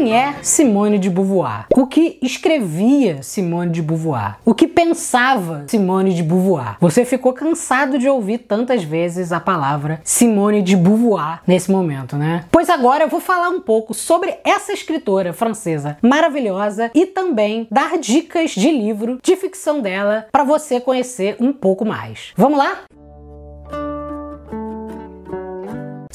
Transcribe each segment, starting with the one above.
Quem é Simone de Beauvoir? O que escrevia Simone de Beauvoir? O que pensava Simone de Beauvoir? Você ficou cansado de ouvir tantas vezes a palavra Simone de Beauvoir nesse momento, né? Pois agora eu vou falar um pouco sobre essa escritora francesa maravilhosa e também dar dicas de livro de ficção dela para você conhecer um pouco mais. Vamos lá?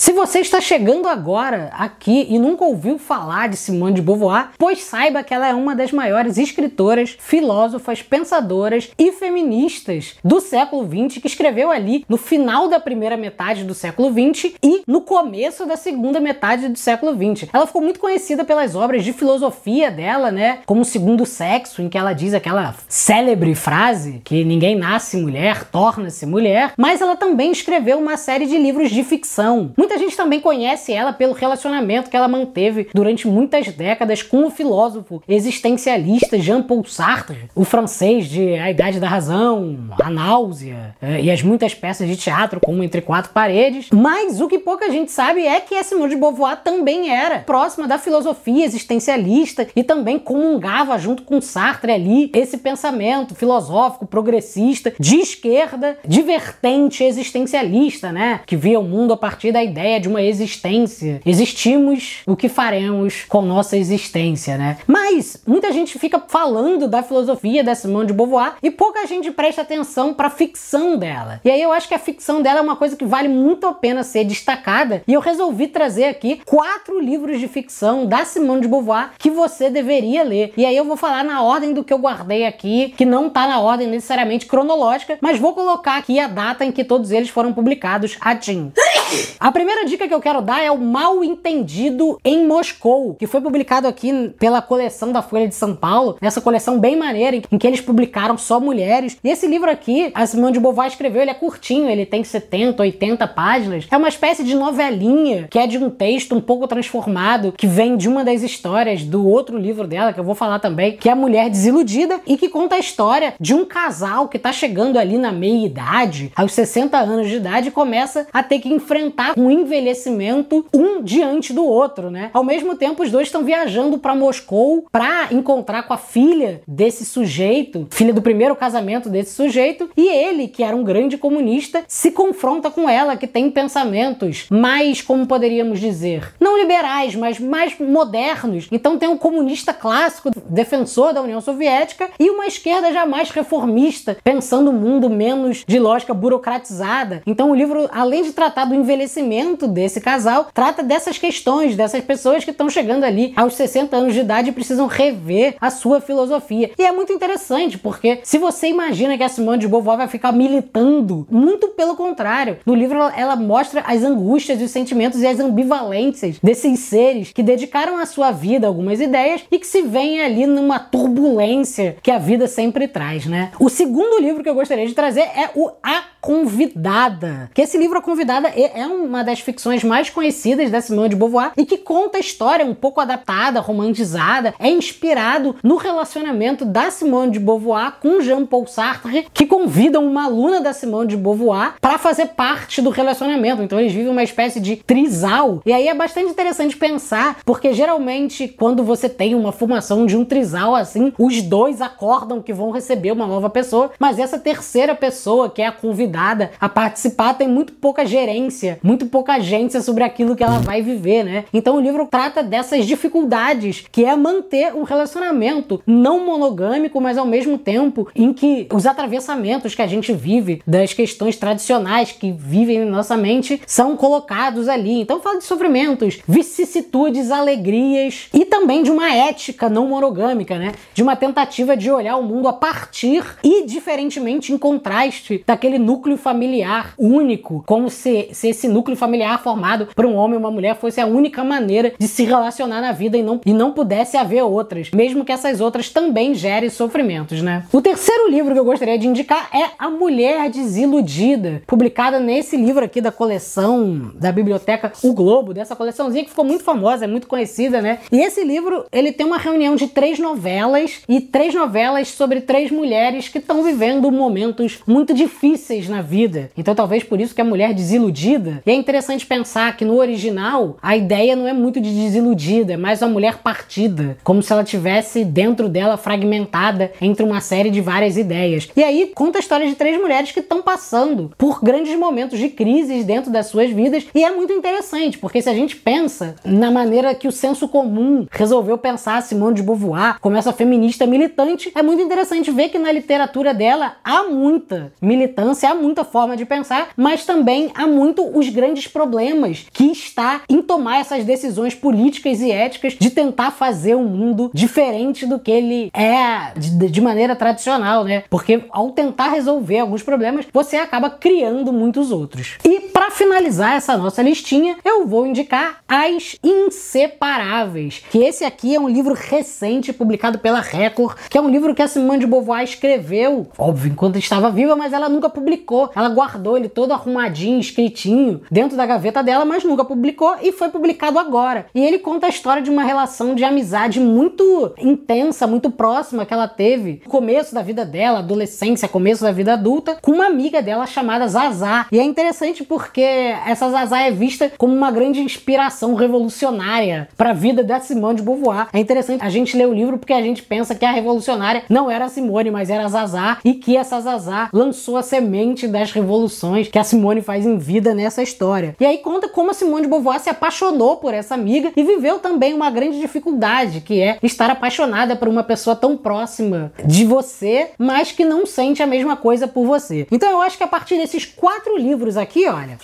Se você está chegando agora aqui e nunca ouviu falar de Simone de Beauvoir, pois saiba que ela é uma das maiores escritoras, filósofas, pensadoras e feministas do século XX, que escreveu ali no final da primeira metade do século XX e no começo da segunda metade do século XX. Ela ficou muito conhecida pelas obras de filosofia dela, né? Como Segundo Sexo, em que ela diz aquela célebre frase que ninguém nasce mulher, torna-se mulher, mas ela também escreveu uma série de livros de ficção. Muita gente também conhece ela pelo relacionamento que ela manteve durante muitas décadas com o filósofo existencialista Jean-Paul Sartre, o francês de A Idade da Razão, A Náusea é, e as muitas peças de teatro como Entre Quatro Paredes. Mas o que pouca gente sabe é que Simone de Beauvoir também era próxima da filosofia existencialista e também comungava junto com Sartre ali esse pensamento filosófico progressista de esquerda, divertente existencialista, né, que via o mundo a partir da ideia de uma existência. Existimos, o que faremos com nossa existência, né? Mas muita gente fica falando da filosofia da Simone de Beauvoir e pouca gente presta atenção para a ficção dela. E aí eu acho que a ficção dela é uma coisa que vale muito a pena ser destacada e eu resolvi trazer aqui quatro livros de ficção da Simone de Beauvoir que você deveria ler. E aí eu vou falar na ordem do que eu guardei aqui, que não tá na ordem necessariamente cronológica, mas vou colocar aqui a data em que todos eles foram publicados a Tim. A primeira dica que eu quero dar é o Mal Entendido em Moscou, que foi publicado aqui pela coleção da Folha de São Paulo, nessa coleção bem maneira em que eles publicaram só mulheres. E esse livro aqui, a Simone de Beauvoir escreveu, ele é curtinho, ele tem 70, 80 páginas. É uma espécie de novelinha que é de um texto um pouco transformado, que vem de uma das histórias do outro livro dela, que eu vou falar também, que é A Mulher Desiludida, e que conta a história de um casal que tá chegando ali na meia idade, aos 60 anos de idade, e começa a ter que enfrentar um envelhecimento um diante do outro, né? Ao mesmo tempo, os dois estão viajando para Moscou para encontrar com a filha desse sujeito, filha do primeiro casamento desse sujeito, e ele, que era um grande comunista, se confronta com ela, que tem pensamentos mais, como poderíamos dizer, não liberais, mas mais modernos. Então tem um comunista clássico, defensor da União Soviética, e uma esquerda jamais reformista, pensando o um mundo menos de lógica burocratizada. Então o livro, além de tratar do envelhecimento desse casal, trata dessas questões, dessas pessoas que estão chegando ali aos 60 anos de idade e precisam rever a sua filosofia. E é muito interessante, porque se você imagina que a Simone de Beauvoir vai ficar militando, muito pelo contrário. No livro ela, mostra as angústias, os sentimentos e as ambivalências desses seres que dedicaram a sua vida a algumas ideias e que se veem ali numa turbulência que a vida sempre traz, né? O segundo livro que eu gostaria de trazer é o A Convidada. Que esse livro A Convidada é, é uma das ficções mais conhecidas da Simone de Beauvoir e que conta a história um pouco adaptada, romantizada, é inspirado no relacionamento da Simone de Beauvoir com Jean-Paul Sartre, que convidam uma aluna da Simone de Beauvoir para fazer parte do relacionamento. Então eles vivem uma espécie de trisal. E aí é bastante interessante pensar, porque geralmente quando você tem uma formação de um trisal assim, os dois acordam que vão receber uma nova pessoa, mas essa terceira pessoa, que é a convidada a participar, tem muito pouca gerência, muito pouca agência sobre aquilo que ela vai viver, né? Então o livro trata dessas dificuldades, que é manter um relacionamento não monogâmico, mas ao mesmo tempo em que os atravessamentos que a gente vive das questões tradicionais que vivem na nossa mente são colocados ali. Então fala de sofrimentos, vicissitudes, alegrias e também de uma ética não monogâmica, né? De uma tentativa de olhar o mundo a partir e diferentemente em contraste daquele núcleo familiar único, como se, se esse núcleo familiar formado por um homem e uma mulher fosse a única maneira de se relacionar na vida e não, e não pudesse haver outras, mesmo que essas outras também gerem sofrimentos, né? O terceiro livro que eu gostaria de indicar é A Mulher Desiludida, publicada nesse livro aqui da coleção da biblioteca O Globo, dessa coleçãozinha que ficou muito famosa, é muito conhecida, né? E esse livro, ele tem uma reunião de três novelas e três novelas sobre três mulheres que estão vivendo momentos muito difíceis na vida. Então talvez por isso que a mulher desiludida. E é interessante pensar que no original a ideia não é muito de desiludida, é mais uma mulher partida, como se ela tivesse dentro dela fragmentada entre uma série de várias ideias. E aí conta a história de três mulheres que estão passando por grandes momentos de crises dentro das suas vidas e é muito interessante, porque se a gente pensa na maneira que o senso comum resolveu pensar Simone de Beauvoir como essa feminista militante, é muito interessante ver que na literatura dela há muita militância, há muita forma de pensar, mas também há muito os grandes problemas que está em tomar essas decisões políticas e éticas de tentar fazer um mundo diferente do que ele é de, de maneira tradicional, né? Porque ao tentar resolver alguns problemas, você acaba criando muitos outros. E para finalizar essa nossa listinha, eu vou indicar As Inseparáveis, que esse aqui é um livro recente publicado pela Record, que é um livro que a Simone de Beauvoir escreveu, óbvio, enquanto estava viva, mas ela nunca publicou. Ela guardou ele todo arrumadinho, escritinho, dentro da gaveta dela, mas nunca publicou e foi publicado agora. E ele conta a história de uma relação de amizade muito intensa, muito próxima que ela teve no começo da vida dela, adolescência, começo da vida adulta, com uma amiga dela chamada Zazá. E é interessante porque essa Zazá é vista como uma grande inspiração revolucionária para a vida da Simone de Beauvoir. É interessante a gente ler o livro porque a gente pensa que a revolucionária não era a Simone, mas era a Zazá e que essa Zazá lançou a semente das revoluções que a Simone faz em vida nessa história. E aí conta como a Simone de Beauvoir se apaixonou por essa amiga e viveu também uma grande dificuldade, que é estar apaixonada por uma pessoa tão próxima de você, mas que não sente a mesma coisa por você. Então eu acho que a partir desses quatro livros aqui, olha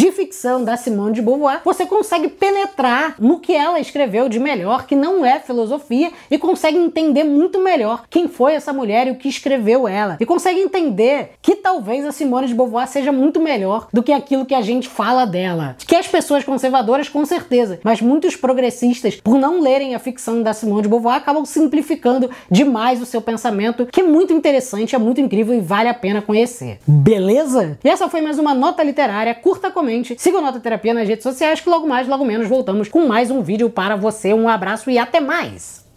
de ficção da Simone de Beauvoir, você consegue penetrar no que ela escreveu de melhor, que não é filosofia, e consegue entender muito melhor quem foi essa mulher e o que escreveu ela. E consegue entender que talvez a Simone de Beauvoir seja muito melhor do que aquilo que a gente fala dela. Que as pessoas conservadoras, com certeza, mas muitos progressistas, por não lerem a ficção da Simone de Beauvoir, acabam simplificando demais o seu pensamento, que é muito interessante, é muito incrível e vale a pena conhecer. Beleza? E essa foi mais uma nota literária curta comente, siga o Nota Terapia nas redes sociais que logo mais, logo menos voltamos com mais um vídeo para você. Um abraço e até mais!